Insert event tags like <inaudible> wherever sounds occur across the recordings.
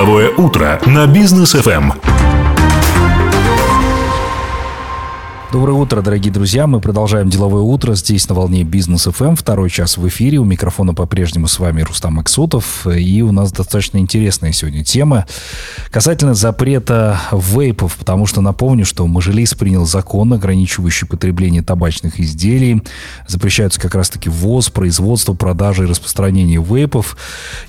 Деловое утро на бизнес ФМ. Доброе утро, дорогие друзья. Мы продолжаем деловое утро здесь на волне Бизнес ФМ. Второй час в эфире. У микрофона по-прежнему с вами Рустам Максутов. И у нас достаточно интересная сегодня тема касательно запрета вейпов, потому что напомню, что Мажилис принял закон, ограничивающий потребление табачных изделий. Запрещаются как раз-таки ввоз, производство, продажа и распространение вейпов.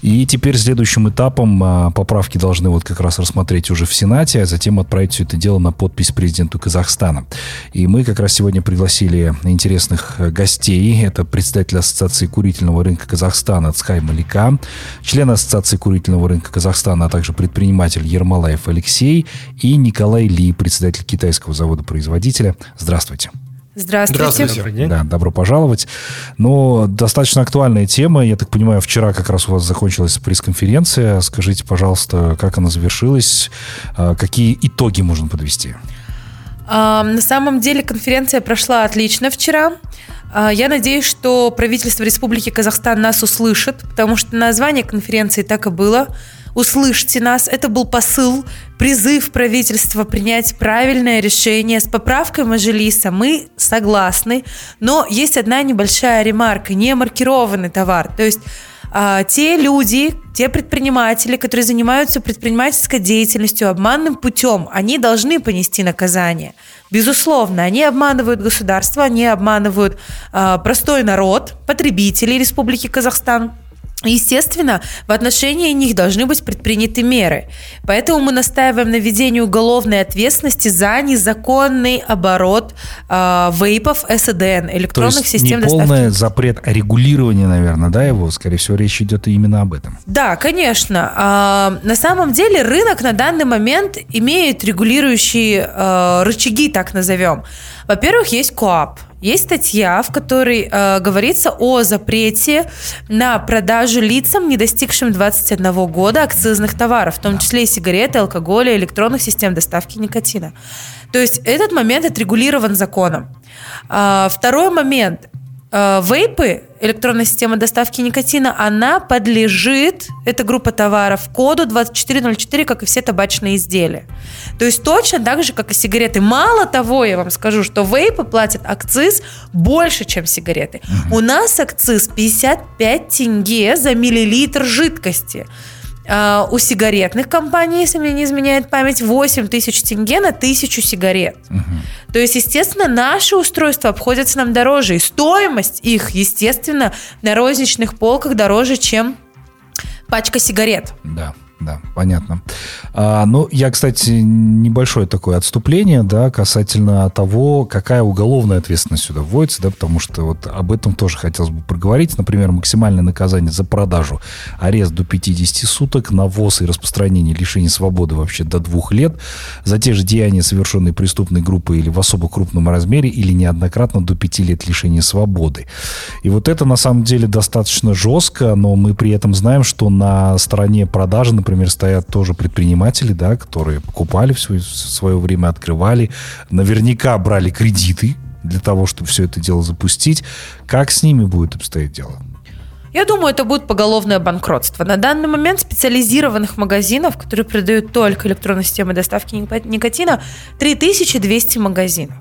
И теперь следующим этапом а, поправки должны вот как раз рассмотреть уже в Сенате, а затем отправить все это дело на подпись президенту Казахстана. И мы как раз сегодня пригласили интересных э, гостей. Это председатель Ассоциации курительного рынка Казахстана Цхай Малика, член Ассоциации курительного рынка Казахстана, а также предприниматель Ермолаев Алексей и Николай Ли, председатель китайского завода-производителя. Здравствуйте. Здравствуйте. Здравствуйте. Да, добро пожаловать. Но достаточно актуальная тема. Я так понимаю, вчера как раз у вас закончилась пресс-конференция. Скажите, пожалуйста, как она завершилась? А, какие итоги можно подвести? На самом деле конференция прошла отлично вчера. А, я надеюсь, что правительство Республики Казахстан нас услышит, потому что название конференции так и было. Услышьте нас. Это был посыл, призыв правительства принять правильное решение с поправкой Мажилиса. Мы согласны, но есть одна небольшая ремарка. Не маркированный товар. То есть а, те люди, те предприниматели, которые занимаются предпринимательской деятельностью обманным путем, они должны понести наказание. Безусловно, они обманывают государство, они обманывают э, простой народ, потребителей Республики Казахстан. Естественно, в отношении них должны быть предприняты меры. Поэтому мы настаиваем на введении уголовной ответственности за незаконный оборот э, вейпов СДН, электронных То есть систем не полный доставки. запрет, а регулирование, наверное, да, его? Скорее всего, речь идет именно об этом. Да, конечно. А, на самом деле рынок на данный момент имеет регулирующие э, рычаги, так назовем. Во-первых, есть КОАП. Есть статья, в которой э, говорится о запрете на продажу лицам, не достигшим 21 года, акцизных товаров, в том числе и сигареты, алкоголя, электронных систем доставки никотина. То есть этот момент отрегулирован законом. А, второй момент. Э, вейпы, электронная система доставки никотина, она подлежит, эта группа товаров, коду 2404, как и все табачные изделия. То есть точно так же, как и сигареты. Мало того, я вам скажу, что вейпы платят акциз больше, чем сигареты. Угу. У нас акциз 55 тенге за миллилитр жидкости. Uh, у сигаретных компаний, если мне не изменяет память, 8 тысяч тенге на тысячу сигарет. Угу. То есть, естественно, наши устройства обходятся нам дороже. И стоимость их, естественно, на розничных полках дороже, чем пачка сигарет. Да да, понятно. А, ну, я, кстати, небольшое такое отступление, да, касательно того, какая уголовная ответственность сюда вводится, да, потому что вот об этом тоже хотелось бы проговорить. Например, максимальное наказание за продажу, арест до 50 суток, навоз и распространение лишения свободы вообще до двух лет, за те же деяния, совершенные преступной группой или в особо крупном размере, или неоднократно до 5 лет лишения свободы. И вот это, на самом деле, достаточно жестко, но мы при этом знаем, что на стороне продажи, например, например, стоят тоже предприниматели, да, которые покупали все в свое время, открывали, наверняка брали кредиты для того, чтобы все это дело запустить. Как с ними будет обстоять дело? Я думаю, это будет поголовное банкротство. На данный момент специализированных магазинов, которые продают только электронные системы доставки никотина, 3200 магазинов.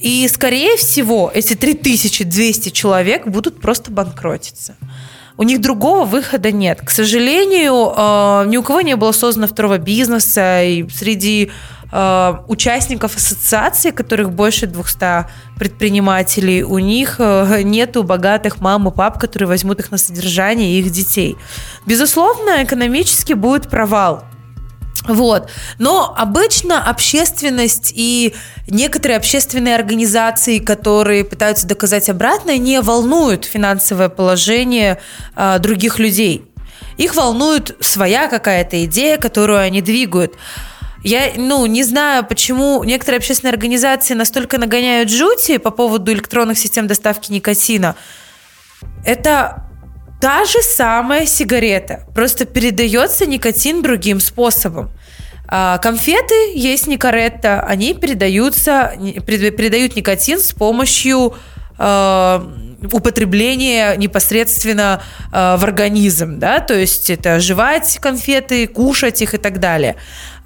И, скорее всего, эти 3200 человек будут просто банкротиться у них другого выхода нет. К сожалению, э, ни у кого не было создано второго бизнеса, и среди э, участников ассоциации, которых больше 200 предпринимателей, у них э, нету богатых мам и пап, которые возьмут их на содержание их детей. Безусловно, экономически будет провал. Вот. Но обычно общественность и некоторые общественные организации, которые пытаются доказать обратное, не волнуют финансовое положение э, других людей. Их волнует своя какая-то идея, которую они двигают. Я, ну, не знаю, почему некоторые общественные организации настолько нагоняют жути по поводу электронных систем доставки никотина. Это та же самая сигарета, просто передается никотин другим способом. А, конфеты есть никаретта, они передаются, передают никотин с помощью э, употребление непосредственно э, в организм, да, то есть это жевать конфеты, кушать их и так далее.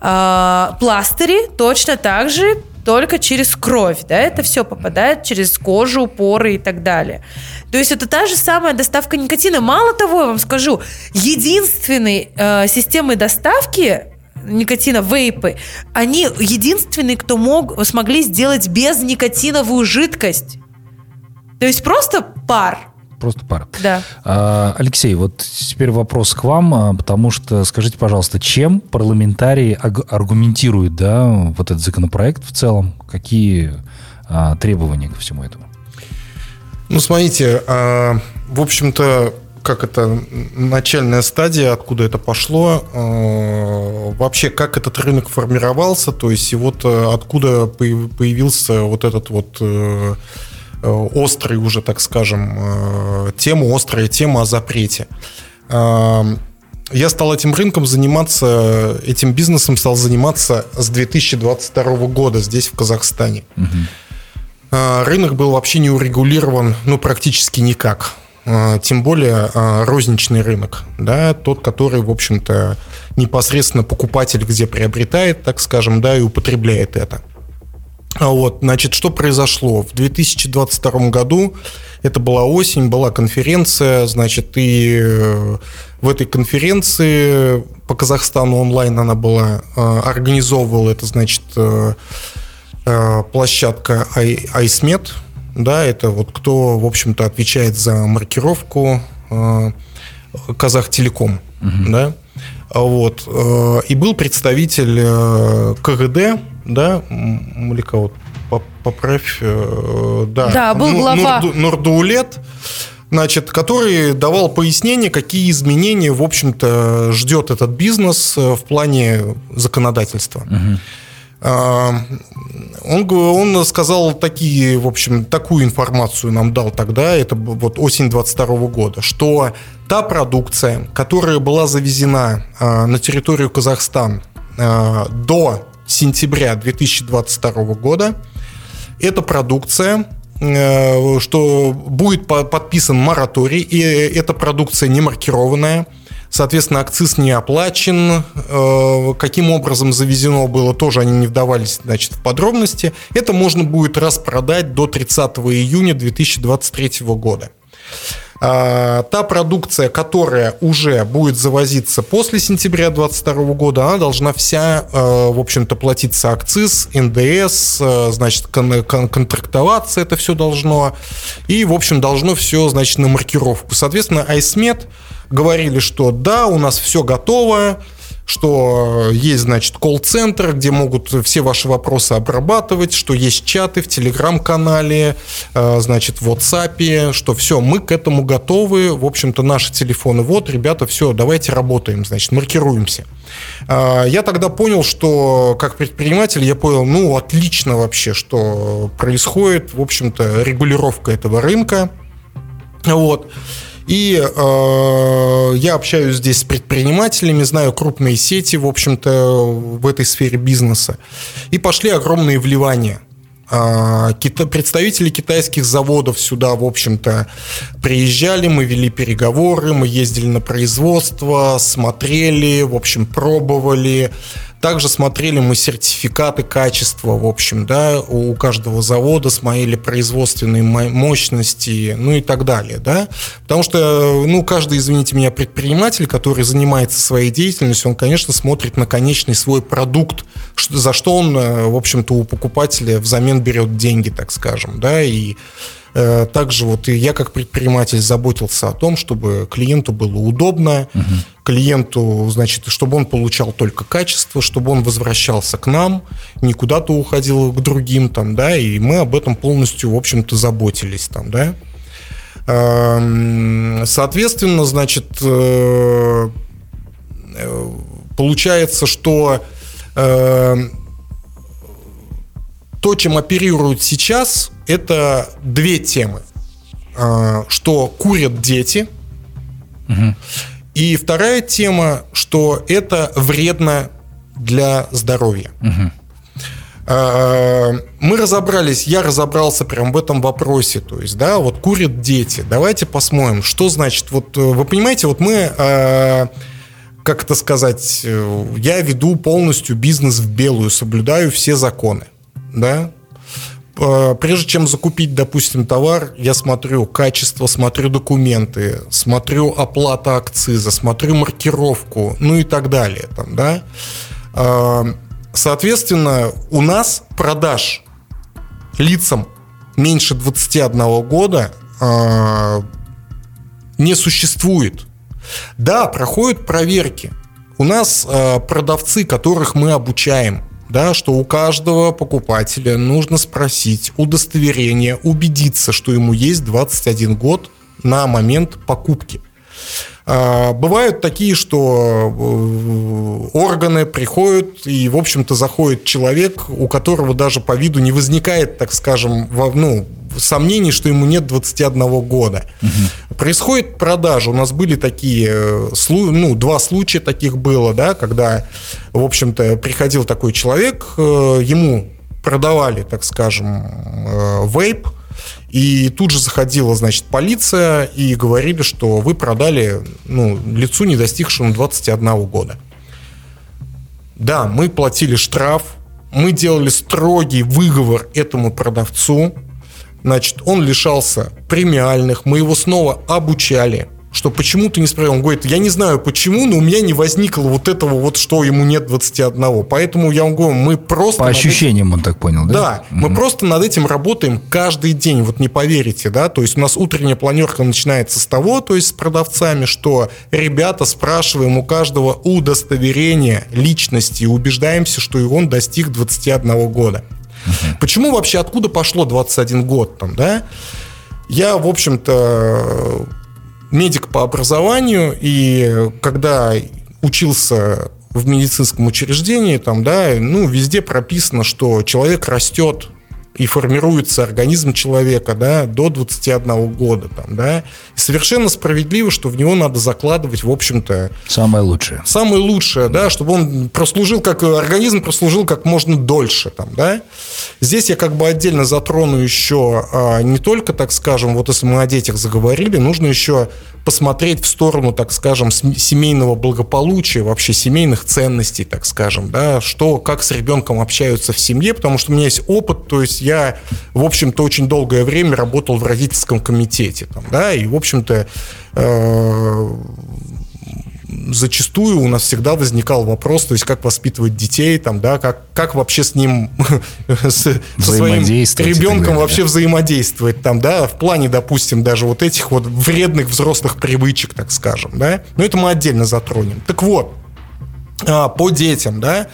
Э, пластыри точно так же только через кровь, да, это все попадает через кожу, поры и так далее. То есть это та же самая доставка никотина. Мало того, я вам скажу, единственной э, системой доставки никотина, вейпы, они единственные, кто мог, смогли сделать безникотиновую жидкость. То есть просто пар. Просто пар. Да. А, Алексей, вот теперь вопрос к вам, а, потому что скажите, пожалуйста, чем парламентарии аргументируют, да, вот этот законопроект в целом? Какие а, требования ко всему этому? Ну, смотрите, а, в общем-то, как это начальная стадия, откуда это пошло, вообще как этот рынок формировался, то есть и вот откуда появился вот этот вот э, острый уже, так скажем, тема, острая тема о запрете. Я стал этим рынком заниматься, этим бизнесом стал заниматься с 2022 года здесь, в Казахстане. Угу. Рынок был вообще не урегулирован, ну, практически никак. Тем более розничный рынок, да, тот, который, в общем-то, непосредственно покупатель где приобретает, так скажем, да, и употребляет это. А вот, значит, что произошло? В 2022 году, это была осень, была конференция, значит, и э, в этой конференции по Казахстану онлайн она была, организовывала это, значит, э, э, площадка iSmet, да, это вот кто, в общем-то, отвечает за маркировку э, Казахтелеком, угу. да, вот, э, и был представитель э, КГД, да, Малика, вот поправь, э, да, да, был глава Нурду, Нурдуулет, значит, который давал пояснение, какие изменения, в общем-то, ждет этот бизнес э, в плане законодательства. Угу. Он, он сказал такие, в общем, такую информацию нам дал тогда, это вот осень 22 года, что та продукция, которая была завезена а, на территорию Казахстана а, до сентября 2022 года, эта продукция э, что будет подписан мораторий, и эта продукция не маркированная, Соответственно, акциз не оплачен. Э, каким образом завезено было, тоже они не вдавались значит, в подробности. Это можно будет распродать до 30 июня 2023 года. А, та продукция, которая уже будет завозиться после сентября 2022 года, она должна вся, э, в общем-то, платиться акциз, НДС, э, значит, контрактоваться это все должно. И, в общем, должно все, значит, на маркировку. Соответственно, Айсмет говорили, что да, у нас все готово, что есть, значит, колл-центр, где могут все ваши вопросы обрабатывать, что есть чаты в Телеграм-канале, э, значит, в WhatsApp, что все, мы к этому готовы, в общем-то, наши телефоны, вот, ребята, все, давайте работаем, значит, маркируемся. Э, я тогда понял, что как предприниматель, я понял, ну, отлично вообще, что происходит, в общем-то, регулировка этого рынка, вот. И э, я общаюсь здесь с предпринимателями, знаю крупные сети, в общем-то, в этой сфере бизнеса. И пошли огромные вливания. А, представители китайских заводов сюда, в общем-то, приезжали, мы вели переговоры, мы ездили на производство, смотрели, в общем, пробовали. Также смотрели мы сертификаты качества, в общем, да, у каждого завода смотрели производственные мощности, ну и так далее, да. Потому что, ну, каждый, извините меня, предприниматель, который занимается своей деятельностью, он, конечно, смотрит на конечный свой продукт, за что он, э, в общем-то, у покупателя взамен берет деньги, так скажем, да, и также вот и я как предприниматель заботился о том, чтобы клиенту было удобно, угу. клиенту, значит, чтобы он получал только качество, чтобы он возвращался к нам, не куда-то уходил к другим там, да, и мы об этом полностью, в общем-то, заботились там, да. Эм, соответственно, значит, э, э, получается, что то, чем оперируют сейчас, это две темы. А, что курят дети. Угу. И вторая тема, что это вредно для здоровья. Угу. Мы разобрались, я разобрался прям в этом вопросе. То есть, да, вот курят дети. Давайте посмотрим, что значит. Вот э, вы понимаете, вот мы, а, как это сказать, э, я веду полностью бизнес в белую, соблюдаю все законы. Да, а, прежде чем закупить, допустим, товар, я смотрю качество, смотрю документы, смотрю оплата акциза, смотрю маркировку, ну и так далее. Там, да? Соответственно, у нас продаж лицам меньше 21 года э, не существует. Да, проходят проверки. У нас продавцы, которых мы обучаем, да, что у каждого покупателя нужно спросить удостоверение, убедиться, что ему есть 21 год на момент покупки. А, бывают такие, что э, органы приходят, и, в общем-то, заходит человек, у которого даже по виду не возникает, так скажем, ну, сомнений, что ему нет 21 года. Угу. Происходит продажа. У нас были такие, э, ну, два случая таких было, да, когда, в общем-то, приходил такой человек, э, ему продавали, так скажем, вейп, и тут же заходила, значит, полиция и говорили, что вы продали ну, лицу, не достигшему 21 года. Да, мы платили штраф, мы делали строгий выговор этому продавцу, значит, он лишался премиальных, мы его снова обучали – что почему ты не справил. Он говорит, я не знаю почему, но у меня не возникло вот этого вот, что ему нет 21. Поэтому я вам говорю, мы просто... По ощущениям этим... он так понял, да? Да, угу. мы просто над этим работаем каждый день, вот не поверите, да, то есть у нас утренняя планерка начинается с того, то есть с продавцами, что ребята спрашиваем у каждого удостоверения личности и убеждаемся, что и он достиг 21 года. Почему вообще, откуда пошло 21 год там, да? Я, в общем-то, медик по образованию, и когда учился в медицинском учреждении, там, да, ну, везде прописано, что человек растет и формируется организм человека да, до 21 года. Там, да, и совершенно справедливо, что в него надо закладывать, в общем-то... Самое лучшее. Самое лучшее, да, чтобы он прослужил, как организм прослужил как можно дольше. Там, да. Здесь я как бы отдельно затрону еще а, не только, так скажем, вот если мы о детях заговорили, нужно еще посмотреть в сторону, так скажем, семейного благополучия, вообще семейных ценностей, так скажем, да, что, как с ребенком общаются в семье, потому что у меня есть опыт, то есть я, в общем-то, очень долгое время работал в родительском комитете, там, да, и, в общем-то, э, зачастую у нас всегда возникал вопрос, то есть как воспитывать детей, там, да, как, как вообще с ним, <laughs> с, со своим ребенком вообще взаимодействовать, там, да, в плане, допустим, даже вот этих вот вредных взрослых привычек, так скажем, да, но это мы отдельно затронем. Так вот, а, по детям, да,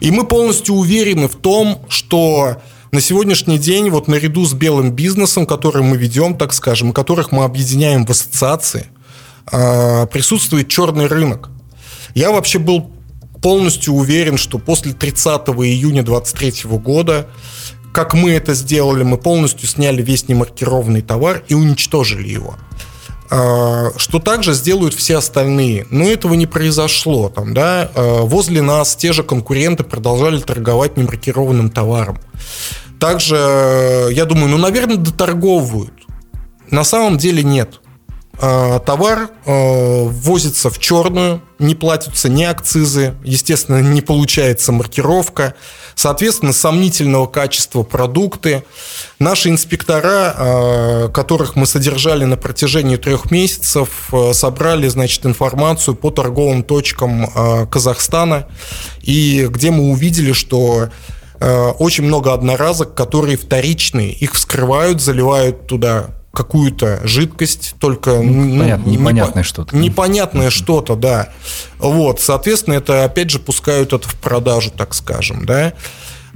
и мы полностью уверены в том, что на сегодняшний день, вот наряду с белым бизнесом, который мы ведем, так скажем, которых мы объединяем в ассоциации, а, присутствует черный рынок. Я вообще был полностью уверен, что после 30 июня 2023 года, как мы это сделали, мы полностью сняли весь немаркированный товар и уничтожили его. А, что также сделают все остальные. Но этого не произошло. Там, да? А, возле нас те же конкуренты продолжали торговать немаркированным товаром. Также, я думаю, ну, наверное, доторговывают. На самом деле нет. А, товар ввозится в черную, не платятся ни акцизы, естественно, не получается маркировка, соответственно, сомнительного качества продукты. Наши инспектора, а, которых мы содержали на протяжении трех месяцев, собрали, значит, информацию по торговым точкам Казахстана, и где мы увидели, что очень много одноразок, которые вторичные, их вскрывают, заливают туда какую-то жидкость, только ну, понятно, непонятное непо- что-то. Непонятное что-то, да. Вот, соответственно, это опять же пускают это в продажу, так скажем, да.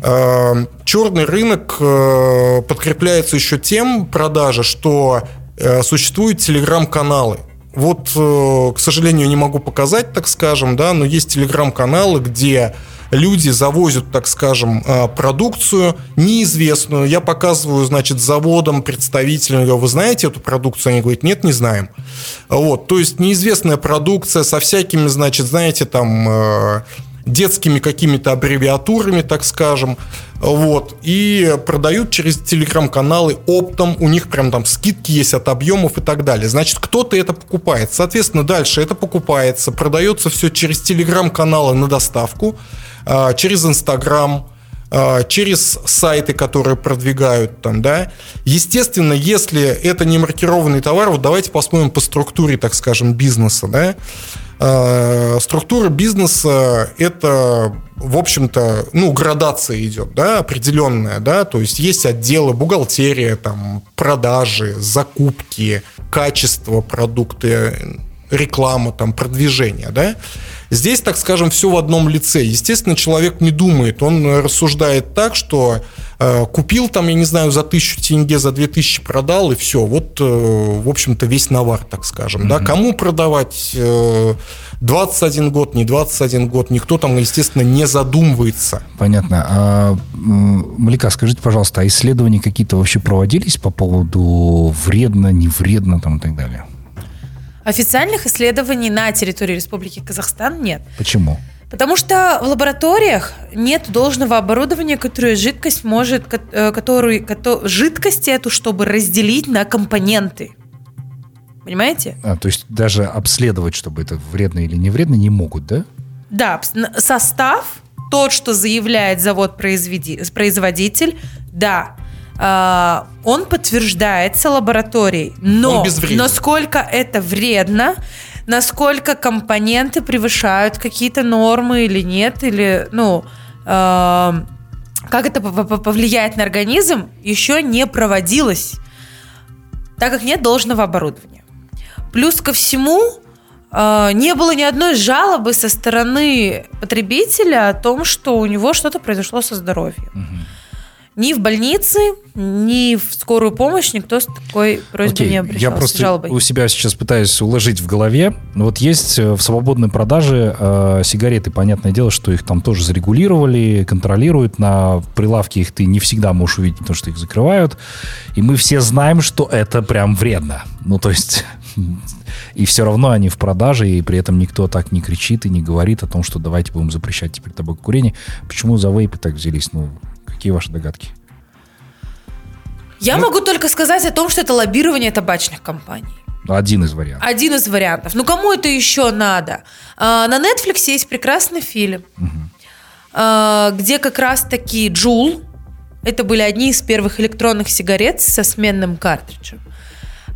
А, Черный рынок э, подкрепляется еще тем продажа, что э, существуют телеграм-каналы. Вот, э, к сожалению, не могу показать, так скажем, да, но есть телеграм-каналы, где люди завозят, так скажем, а, продукцию неизвестную. Я показываю, значит, заводам, представителям, говорю, вы знаете эту продукцию? Они говорят, нет, не знаем. Вот, то есть неизвестная продукция со всякими, значит, знаете, там а, детскими какими-то аббревиатурами, так скажем, вот, и продают через телеграм-каналы оптом, у них прям там скидки есть от объемов и так далее. Значит, кто-то это покупает. Соответственно, дальше это покупается, продается все через телеграм-каналы на доставку, а, через Инстаграм, а, через сайты, которые продвигают там, да. Естественно, если это не маркированный товар, вот давайте посмотрим по структуре, так скажем, бизнеса, да. А, структура бизнеса – это, в общем-то, ну, градация идет, да, определенная, да, то есть есть отделы бухгалтерия, там, продажи, закупки, качество продукта, реклама, там, продвижение, да. Здесь, так скажем, все в одном лице. Естественно, человек не думает, он рассуждает так, что э, купил там, я не знаю, за тысячу тенге, за две тысячи продал, и все. Вот, э, в общем-то, весь навар, так скажем. Mm-hmm. Да? Кому продавать э, 21 год, не 21 год, никто там, естественно, не задумывается. Понятно. А, Малика, скажите, пожалуйста, а исследования какие-то вообще проводились по поводу вредно, не вредно там и так далее? Официальных исследований на территории Республики Казахстан нет. Почему? Потому что в лабораториях нет должного оборудования, которое жидкость может, э, который, жидкость эту, чтобы разделить на компоненты. Понимаете? А, то есть даже обследовать, чтобы это вредно или не вредно, не могут, да? Да, состав, тот, что заявляет завод-производитель, да, а, он подтверждается лабораторией. Но насколько это вредно, насколько компоненты превышают какие-то нормы или нет, или, ну, э, как это повлияет на организм, еще не проводилось, так как нет должного оборудования. Плюс ко всему, э, не было ни одной жалобы со стороны потребителя о том, что у него что-то произошло со здоровьем. Угу. Ни в больнице, ни в скорую помощь никто с такой просьбой Окей, не обращался. Я просто жалобой. у себя сейчас пытаюсь уложить в голове. Вот есть э, в свободной продаже э, сигареты, понятное дело, что их там тоже зарегулировали, контролируют. На прилавке их ты не всегда можешь увидеть, потому что их закрывают. И мы все знаем, что это прям вредно. Ну, то есть... <laughs> И все равно они в продаже, и при этом никто так не кричит и не говорит о том, что давайте будем запрещать теперь табакокурение. Почему за вейпы так взялись? Ну, Какие ваши догадки? Я ну, могу только сказать о том, что это лоббирование табачных компаний. Один из вариантов. Один из вариантов. Ну, кому это еще надо? А, на Netflix есть прекрасный фильм, угу. а, где как раз-таки Джул, это были одни из первых электронных сигарет со сменным картриджем.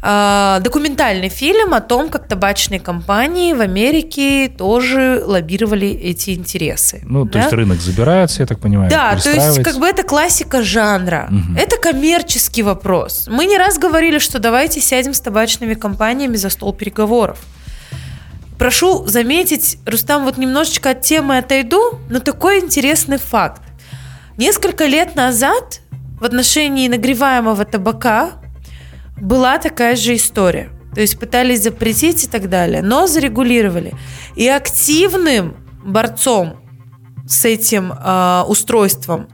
А, документальный фильм о том, как табачные компании в Америке тоже лоббировали эти интересы. Ну, да? то есть рынок забирается, я так понимаю. Да, то есть как бы это классика жанра. Угу. Это коммерческий вопрос. Мы не раз говорили, что давайте сядем с табачными компаниями за стол переговоров. Прошу заметить, Рустам, вот немножечко от темы отойду, но такой интересный факт. Несколько лет назад в отношении нагреваемого табака была такая же история. То есть пытались запретить и так далее, но зарегулировали. И активным борцом с этим э, устройством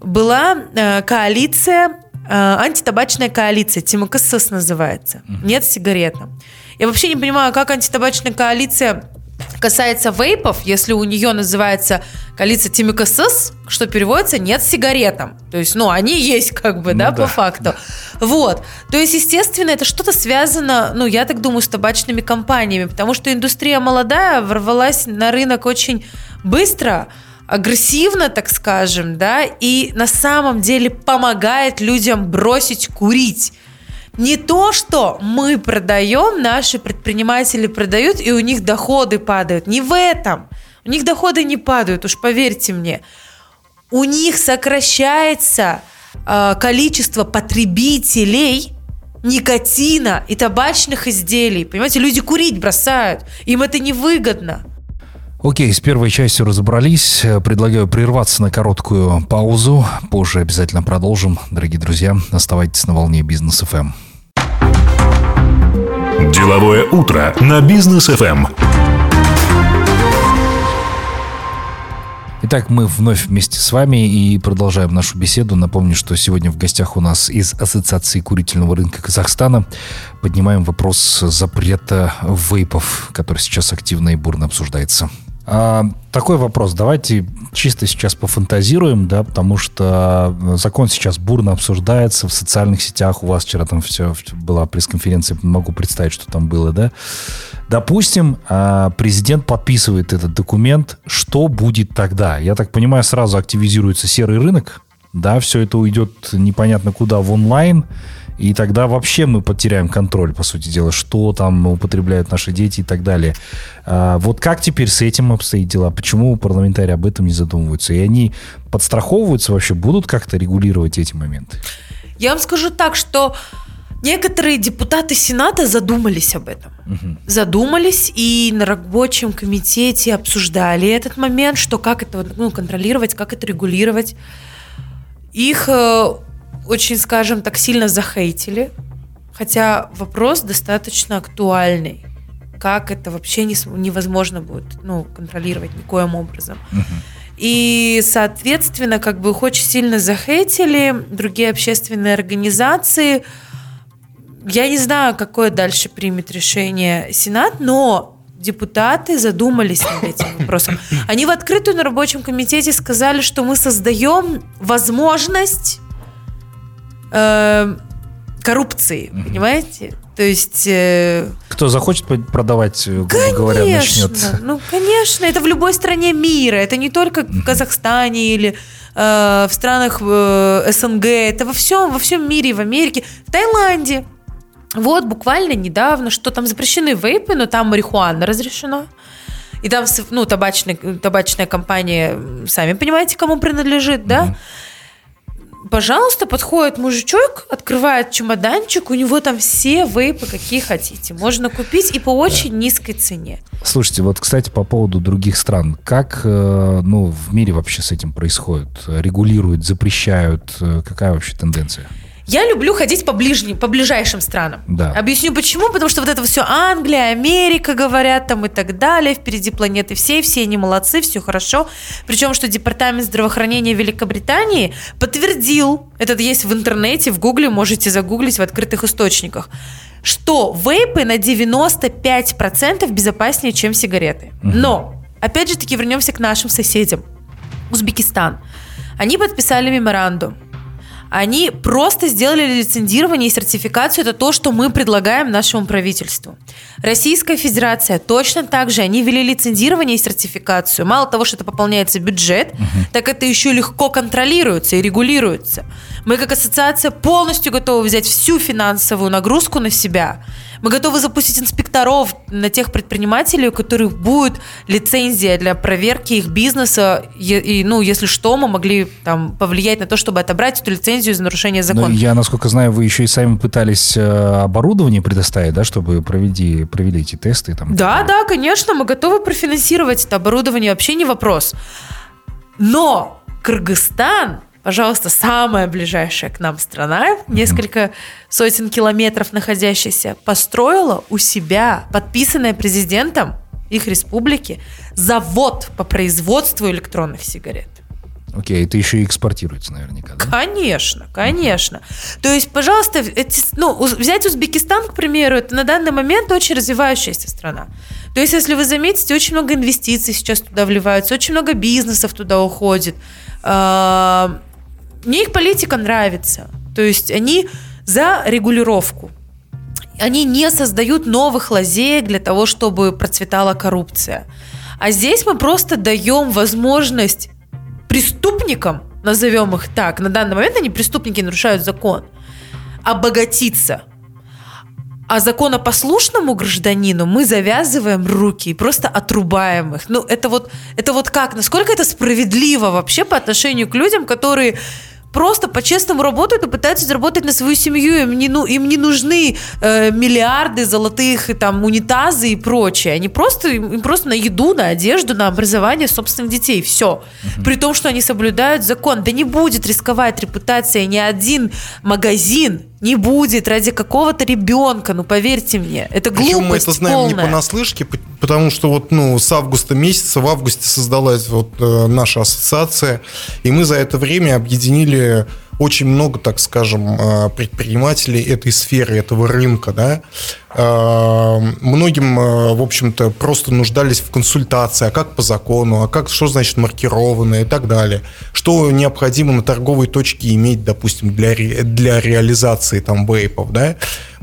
была э, коалиция, э, антитабачная коалиция, ТМКСС называется. Нет сигаретам. Я вообще не понимаю, как антитабачная коалиция касается вейпов, если у нее называется коалиция Тимикасыс, что переводится «нет сигаретам». То есть, ну, они есть как бы, ну, да, да, по факту. Да. Вот. То есть, естественно, это что-то связано, ну, я так думаю, с табачными компаниями, потому что индустрия молодая ворвалась на рынок очень быстро, агрессивно, так скажем, да, и на самом деле помогает людям бросить курить. Не то, что мы продаем, наши предприниматели продают, и у них доходы падают. Не в этом. У них доходы не падают, уж поверьте мне. У них сокращается э, количество потребителей никотина и табачных изделий. Понимаете, люди курить бросают. Им это невыгодно. Окей, с первой частью разобрались. Предлагаю прерваться на короткую паузу. Позже обязательно продолжим. Дорогие друзья, оставайтесь на волне Бизнес ФМ. Деловое утро на бизнес ФМ. Итак, мы вновь вместе с вами и продолжаем нашу беседу. Напомню, что сегодня в гостях у нас из Ассоциации курительного рынка Казахстана поднимаем вопрос запрета вейпов, который сейчас активно и бурно обсуждается. А, такой вопрос. Давайте чисто сейчас пофантазируем, да, потому что э, закон сейчас бурно обсуждается в социальных сетях. У вас вчера там все была пресс-конференция, могу представить, что там было, да. Допустим, а, президент подписывает этот документ. Что будет тогда? Я так понимаю, сразу активизируется серый рынок, да, все это уйдет непонятно куда в онлайн. И тогда вообще мы потеряем контроль, по сути дела, что там употребляют наши дети и так далее. А, вот как теперь с этим обстоит дела? Почему парламентарии об этом не задумываются? И они подстраховываются вообще, будут как-то регулировать эти моменты? Я вам скажу так, что некоторые депутаты Сената задумались об этом. Угу. Задумались и на рабочем комитете обсуждали этот момент, что как это ну, контролировать, как это регулировать. Их э, очень, скажем так, сильно захейтили, хотя вопрос достаточно актуальный. Как это вообще не, невозможно будет ну, контролировать никоим образом. И, соответственно, как бы их очень сильно захейтили другие общественные организации. Я не знаю, какое дальше примет решение Сенат, но депутаты задумались над этим вопросом. <coughs> Они в открытую на рабочем комитете сказали, что мы создаем возможность э, коррупции, mm понимаете? То есть... Э, Кто захочет продавать, э, грубо конечно, говоря, начнет. Ну, конечно, это в любой стране мира. Это не только в Казахстане или э, в странах э, СНГ. Это во всем, во всем мире, в Америке, в Таиланде. Вот буквально недавно, что там запрещены вейпы, но там марихуана разрешена. И там, ну, табачная, табачная компания, сами понимаете, кому принадлежит, да? Mm-hmm пожалуйста, подходит мужичок, открывает чемоданчик, у него там все вейпы, какие хотите. Можно купить и по очень да. низкой цене. Слушайте, вот, кстати, по поводу других стран. Как э, ну, в мире вообще с этим происходит? Регулируют, запрещают? Э, какая вообще тенденция? Я люблю ходить по ближним, по ближайшим странам. Да. Объясню почему. Потому что вот это все Англия, Америка говорят там и так далее. Впереди планеты всей, все они молодцы, все хорошо. Причем, что Департамент здравоохранения Великобритании подтвердил, это есть в интернете, в Гугле, можете загуглить в открытых источниках, что вейпы на 95% безопаснее, чем сигареты. Угу. Но, опять же таки, вернемся к нашим соседям. Узбекистан. Они подписали меморандум они просто сделали лицензирование и сертификацию. Это то, что мы предлагаем нашему правительству. Российская Федерация точно так же. Они ввели лицензирование и сертификацию. Мало того, что это пополняется бюджет, угу. так это еще легко контролируется и регулируется. Мы как ассоциация полностью готовы взять всю финансовую нагрузку на себя. Мы готовы запустить инспекторов на тех предпринимателей, у которых будет лицензия для проверки их бизнеса. И, и, ну, если что, мы могли там повлиять на то, чтобы отобрать эту лицензию за нарушение закона. Но я, насколько знаю, вы еще и сами пытались э, оборудование предоставить, да, чтобы проведи, провели эти тесты. Там, да, да, конечно, мы готовы профинансировать это оборудование, вообще не вопрос. Но Кыргызстан пожалуйста, самая ближайшая к нам страна, несколько сотен километров находящаяся, построила у себя, подписанная президентом их республики, завод по производству электронных сигарет. Окей, это еще и экспортируется наверняка, да? Конечно, конечно. То есть, пожалуйста, эти, ну, взять Узбекистан, к примеру, это на данный момент очень развивающаяся страна. То есть, если вы заметите, очень много инвестиций сейчас туда вливаются, очень много бизнесов туда уходит. А, мне их политика нравится. То есть они за регулировку. Они не создают новых лазеек для того, чтобы процветала коррупция. А здесь мы просто даем возможность преступникам, назовем их так, на данный момент они преступники нарушают закон, обогатиться. А законопослушному гражданину мы завязываем руки и просто отрубаем их. Ну, это вот, это вот как? Насколько это справедливо вообще по отношению к людям, которые просто по-честному работают и пытаются заработать на свою семью. Им не, ну, им не нужны э, миллиарды золотых и там унитазы и прочее. Они просто, им просто на еду, на одежду, на образование собственных детей. Все. Угу. При том, что они соблюдают закон. Да не будет рисковать репутация ни один магазин не будет ради какого-то ребенка, ну поверьте мне, это глупость Причем мы это знаем полная. не понаслышке, потому что вот ну с августа месяца в августе создалась вот э, наша ассоциация, и мы за это время объединили очень много, так скажем, э, предпринимателей этой сферы, этого рынка, да, э, многим, э, в общем-то, просто нуждались в консультации, а как по закону, а как, что значит маркированное и так далее, что необходимо на торговой точке иметь, допустим, для, для реализации там вейпов, да,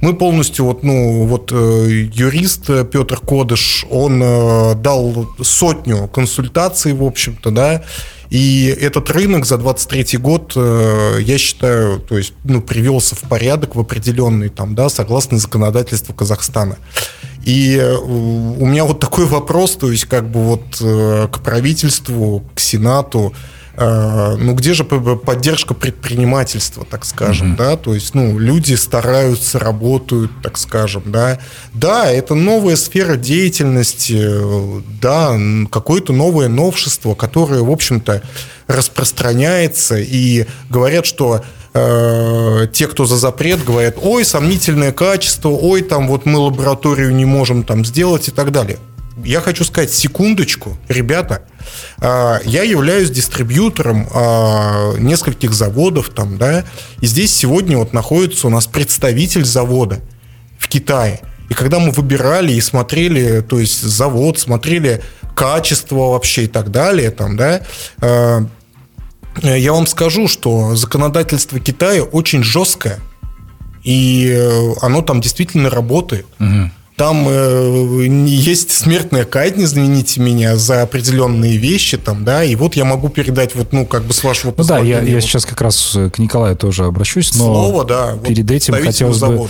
мы полностью, вот, ну, вот юрист Петр Кодыш, он дал сотню консультаций, в общем-то, да, и этот рынок за 23 год, э, я считаю, то есть, ну, привелся в порядок в определенный, там, да, согласно законодательству Казахстана. И э, у меня вот такой вопрос, то есть, как бы вот э, к правительству, к Сенату, Э, ну где же поддержка предпринимательства, так скажем, mm-hmm. да, то есть, ну, люди стараются, работают, так скажем, да. Да, это новая сфера деятельности, да, какое-то новое новшество, которое, в общем-то, распространяется, и говорят, что э, те, кто за запрет, говорят, ой, сомнительное качество, ой, там вот мы лабораторию не можем там сделать и так далее. Я хочу сказать, секундочку, ребята, я являюсь дистрибьютором а, нескольких заводов там, да, и здесь сегодня вот находится у нас представитель завода в Китае. И когда мы выбирали и смотрели, то есть завод, смотрели качество вообще и так далее, там, да, а, я вам скажу, что законодательство Китая очень жесткое, и э, оно там действительно работает. Угу. Там э, есть смертная казнь, извините меня, за определенные вещи там, да, и вот я могу передать вот, ну, как бы с вашего Ну да, я, я сейчас как раз к Николаю тоже обращусь, но Слово, да, перед вот этим хотелось бы,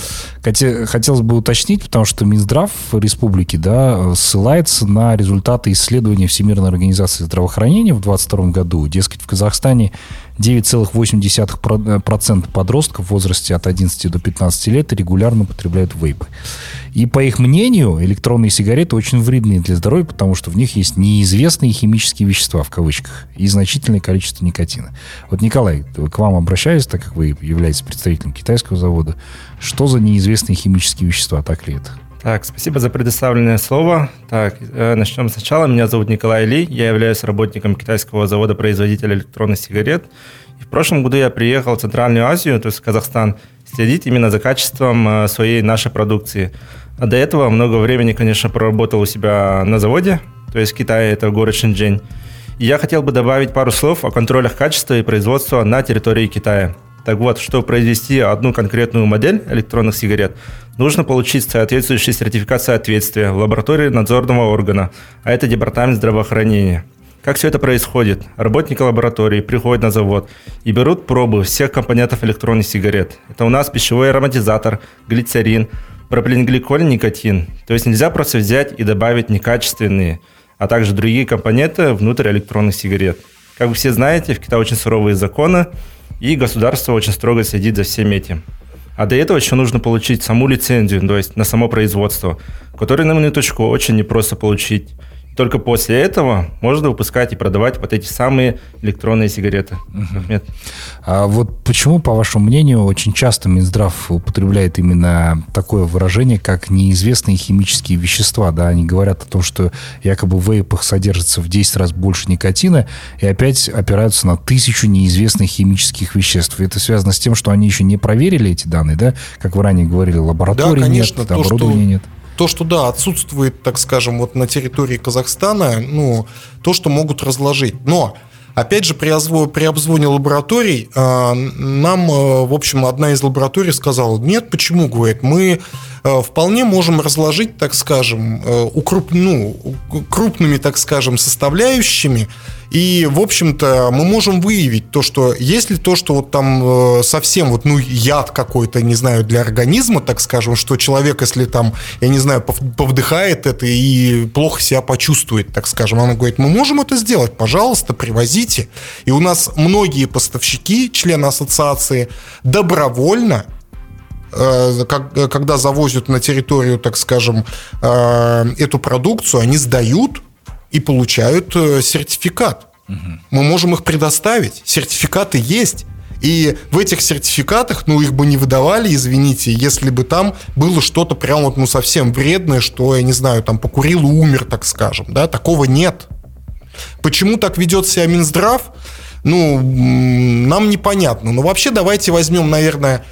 хотелось бы уточнить, потому что Минздрав республики, да, ссылается на результаты исследования Всемирной организации здравоохранения в 2022 году. Дескать, в Казахстане 9,8% подростков в возрасте от 11 до 15 лет регулярно потребляют вейпы. И по их мнению, электронные сигареты очень вредны для здоровья, потому что в них есть неизвестные химические вещества, в кавычках, и значительное количество никотина. Вот, Николай, к вам обращаюсь, так как вы являетесь представителем китайского завода. Что за неизвестные химические вещества, так ли это? Так, спасибо за предоставленное слово. Так, э, начнем сначала. Меня зовут Николай Ли, я являюсь работником китайского завода-производителя электронных сигарет. И в прошлом году я приехал в Центральную Азию, то есть в Казахстан, следить именно за качеством э, своей нашей продукции. А до этого много времени, конечно, проработал у себя на заводе, то есть в Китае, это город Шэньчжэнь. И я хотел бы добавить пару слов о контролях качества и производства на территории Китая. Так вот, чтобы произвести одну конкретную модель электронных сигарет, нужно получить соответствующий сертификат соответствия в лаборатории надзорного органа, а это департамент здравоохранения. Как все это происходит? Работники лаборатории приходят на завод и берут пробы всех компонентов электронных сигарет. Это у нас пищевой ароматизатор, глицерин, пропиленгликоль, никотин. То есть нельзя просто взять и добавить некачественные, а также другие компоненты внутрь электронных сигарет. Как вы все знаете, в Китае очень суровые законы, и государство очень строго следит за всем этим. А до этого еще нужно получить саму лицензию, то есть на само производство, которое на минуточку очень непросто получить. Только после этого можно выпускать и продавать вот эти самые электронные сигареты. Угу. А вот почему, по вашему мнению, очень часто Минздрав употребляет именно такое выражение, как неизвестные химические вещества? Да, они говорят о том, что якобы в вейпах содержится в 10 раз больше никотина, и опять опираются на тысячу неизвестных химических веществ. И это связано с тем, что они еще не проверили эти данные, да? Как вы ранее говорили, лаборатории да, конечно, нет, оборудования что... нет то, что да, отсутствует, так скажем, вот на территории Казахстана, ну, то, что могут разложить. Но Опять же, при, озво, при обзвоне лабораторий э, нам, э, в общем, одна из лабораторий сказала, нет, почему, говорит, мы вполне можем разложить, так скажем, э, укруп, ну, крупными, так скажем, составляющими и, в общем-то, мы можем выявить то, что если то, что вот там э, совсем вот, ну, яд какой-то, не знаю, для организма, так скажем, что человек, если там, я не знаю, повдыхает это и плохо себя почувствует, так скажем, она говорит, мы можем это сделать, пожалуйста, привозите. И у нас многие поставщики, члены ассоциации, добровольно э, когда завозят на территорию, так скажем, э, эту продукцию, они сдают и получают э, сертификат. Мы можем их предоставить. Сертификаты есть. И в этих сертификатах, ну, их бы не выдавали, извините, если бы там было что-то прям вот, ну, совсем вредное, что, я не знаю, там покурил и умер, так скажем, да, такого нет. Почему так ведет себя Минздрав? ну, нам непонятно. Но вообще давайте возьмем, наверное,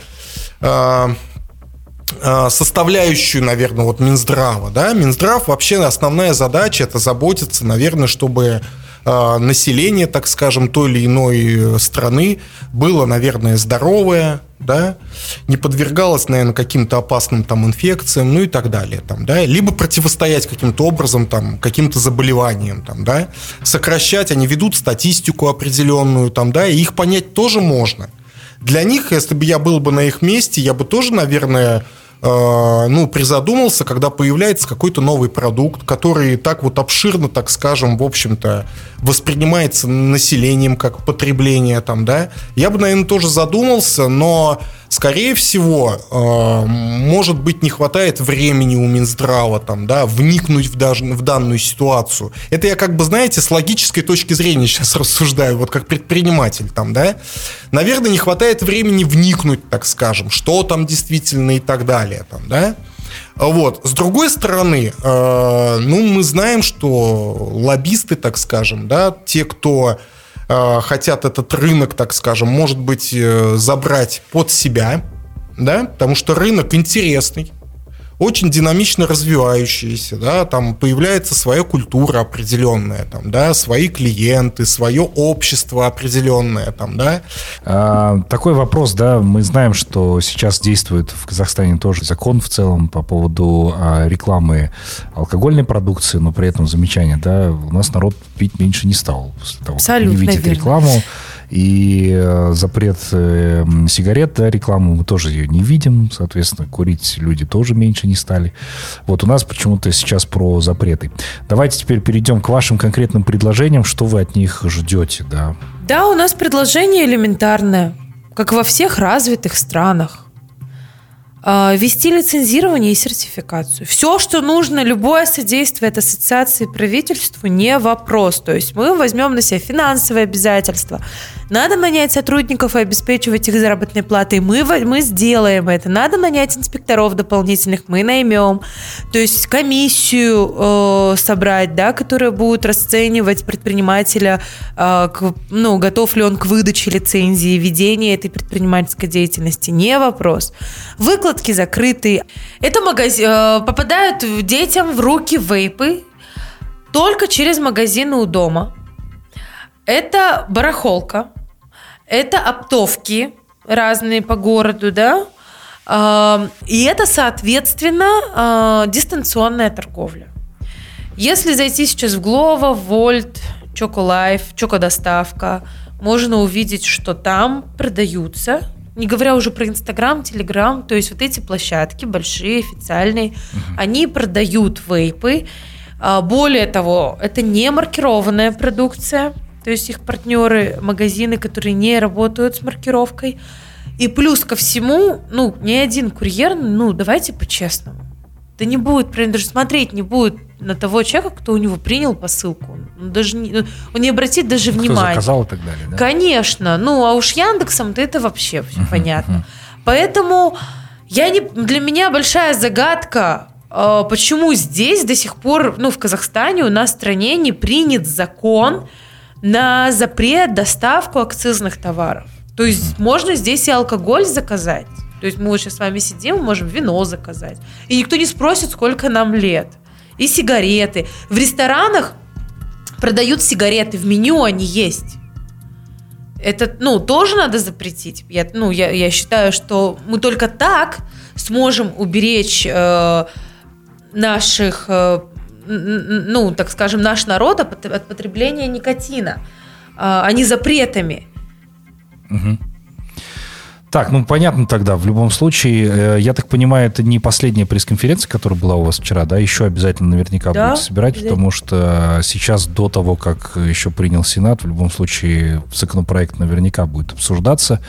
составляющую, наверное, вот Минздрава, да, Минздрав вообще основная задача это заботиться, наверное, чтобы а, население, так скажем, той или иной страны было, наверное, здоровое, да, не подвергалось, наверное, каким-то опасным там инфекциям, ну и так далее, там, да, либо противостоять каким-то образом там каким-то заболеваниям, там, да, сокращать, они ведут статистику определенную, там, да, и их понять тоже можно. Для них, если бы я был бы на их месте, я бы тоже, наверное, Э, ну, призадумался, когда появляется какой-то новый продукт, который так вот обширно, так скажем, в общем-то, воспринимается населением как потребление там, да, я бы, наверное, тоже задумался, но скорее всего, э, может быть, не хватает времени у Минздрава там, да, вникнуть в, даже, в данную ситуацию. Это я как бы, знаете, с логической точки зрения сейчас <laughs> рассуждаю, вот как предприниматель там, да. Наверное, не хватает времени вникнуть, так скажем, что там действительно и так далее там, да. Вот. С другой стороны, э, ну, мы знаем, что лоббисты, так скажем, да, те, кто хотят этот рынок, так скажем, может быть, э, забрать под себя, да, потому что рынок интересный, очень динамично развивающиеся, да, там появляется своя культура определенная, там, да, свои клиенты, свое общество определенное, там, да. А, такой вопрос, да, мы знаем, что сейчас действует в Казахстане тоже закон в целом по поводу а, рекламы алкогольной продукции, но при этом замечание, да, у нас народ пить меньше не стал после того, Абсолютно как не видит верно. рекламу. И э, запрет э, сигарет, да, рекламу мы тоже ее не видим. Соответственно, курить люди тоже меньше не стали. Вот у нас почему-то сейчас про запреты. Давайте теперь перейдем к вашим конкретным предложениям. Что вы от них ждете, да? Да, у нас предложение элементарное, как во всех развитых странах. А, Вести лицензирование и сертификацию. Все, что нужно, любое содействие от ассоциации правительству не вопрос. То есть мы возьмем на себя финансовые обязательства. Надо нанять сотрудников и обеспечивать их заработной платой. Мы, мы сделаем это. Надо нанять инспекторов дополнительных. Мы наймем. То есть комиссию э, собрать, да, которая будет расценивать предпринимателя, э, к- ну, готов ли он к выдаче лицензии, ведению этой предпринимательской деятельности. Не вопрос. Выкладки закрытые. Это магази- э, попадают детям в руки вейпы только через магазины у дома. Это барахолка, это оптовки разные по городу, да, А, и это, соответственно, а, дистанционная торговля. Если зайти сейчас в Глово, Вольт, Чоколайф, Чокодоставка, можно увидеть, что там продаются, не говоря уже про Инстаграм, Телеграм, то есть вот эти площадки большие, официальные, они продают вейпы. А, Более того, это не маркированная продукция, то есть их партнеры, магазины, которые не работают с маркировкой. И плюс ко всему, ну, ни один курьер, ну, давайте по-честному, да не будет, прям даже смотреть не будет на того человека, кто у него принял посылку. Он даже не, ну, он не обратит даже Кто внимания. заказал и так далее, да? Конечно. Ну, а уж Яндексом-то это вообще все понятно. Поэтому я не, для меня большая загадка, э, почему здесь до сих пор, ну, в Казахстане, у нас в стране не принят закон на запрет доставку акцизных товаров. То есть можно здесь и алкоголь заказать. То есть мы вот сейчас с вами сидим, мы можем вино заказать. И никто не спросит, сколько нам лет. И сигареты. В ресторанах продают сигареты, в меню они есть. Это, ну, тоже надо запретить. Я, ну, я, я считаю, что мы только так сможем уберечь э, наших, э, ну, так скажем, наш народ от, от потребления никотина, э, а не запретами. Так, ну понятно тогда. В любом случае, э, я так понимаю, это не последняя пресс-конференция, которая была у вас вчера, да? Еще обязательно наверняка Да, будете собирать, потому что сейчас до того, как еще принял Сенат, в любом случае законопроект наверняка будет обсуждаться.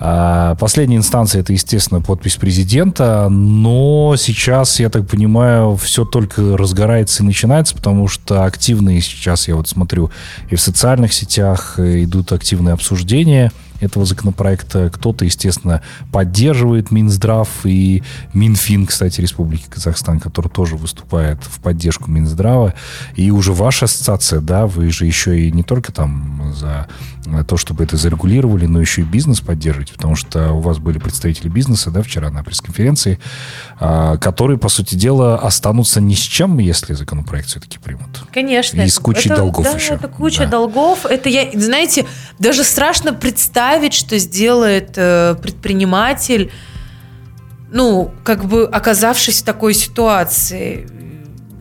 А, Последняя инстанция это, естественно, подпись президента, но сейчас, я так понимаю, все только разгорается и начинается, потому что активные сейчас, я вот смотрю, и в социальных сетях э, идут активные обсуждения. Этого законопроекта. Кто-то, естественно, поддерживает Минздрав и Минфин, кстати, Республики Казахстан, который тоже выступает в поддержку Минздрава. И уже ваша ассоциация, да, вы же еще и не только там за то, чтобы это зарегулировали, но еще и бизнес поддерживаете, потому что у вас были представители бизнеса, да, вчера на пресс-конференции, а, которые, по сути дела, останутся ни с чем, если законопроект все-таки примут. Конечно. И с кучей это, долгов да, еще. это куча Да. долгов. Это я, знаете, даже страшно представить, что сделает э, предприниматель, ну, как бы оказавшись в такой ситуации.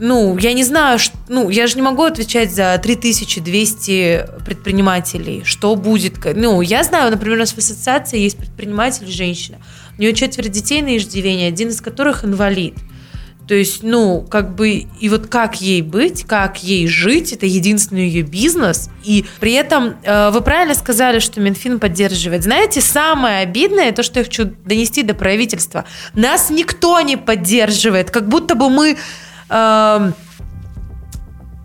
Ну, я не знаю, ш- ну, я же не могу отвечать за 3200 предпринимателей, что будет. Ну, я знаю, например, у нас в ассоциации есть предприниматель, женщина. У нее четверо детей на иждивении, один из которых инвалид. То есть, ну, как бы, и вот как ей быть, как ей жить, это единственный ее бизнес. И при этом э, вы правильно сказали, что Минфин поддерживает. Знаете, самое обидное, то, что я хочу донести до правительства, нас никто не поддерживает, как будто бы мы... эм,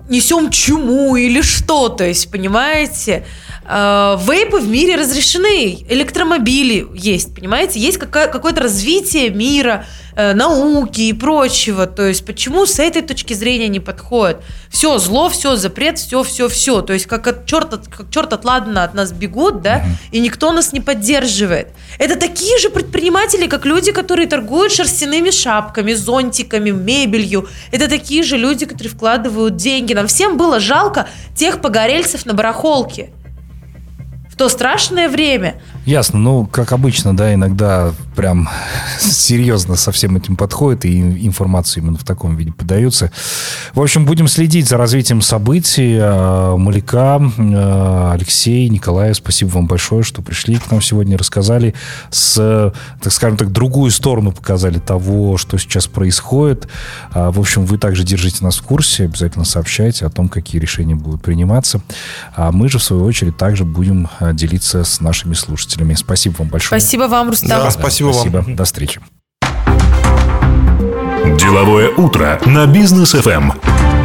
несем чуму или что, то есть, понимаете? Э, Вейпы в мире разрешены, электромобили есть, понимаете? Есть какое-то развитие мира, э, науки и прочего. То есть, почему с этой точки зрения не подходит? Все зло, все запрет, все, все, все. То есть, как от черта, как черт от ладана от нас бегут, да, и никто нас не поддерживает. Это такие же предприниматели, как люди, которые торгуют шерстяными шапками, зонтиками, мебелью. Это такие же люди, которые вкладывают деньги. Нам всем было жалко тех погорельцев на барахолке. В то страшное время. Ясно. Ну, как обычно, да, иногда прям серьезно со всем этим подходит, и информацию именно в таком виде подается. В общем, будем следить за развитием событий. А, Маляка, а, Алексей, Николай, спасибо вам большое, что пришли к нам сегодня, рассказали с, так скажем так, другую сторону показали того, что сейчас происходит. А, В общем, вы также держите нас в курсе, обязательно сообщайте о том, какие решения будут приниматься. А мы же, в свою очередь, также будем а, делиться с нашими слушателями. Спасибо вам большое. Спасибо вам, Рустам. Да, спасибо вам. Спасибо. До встречи. Деловое утро на бизнес ФМ.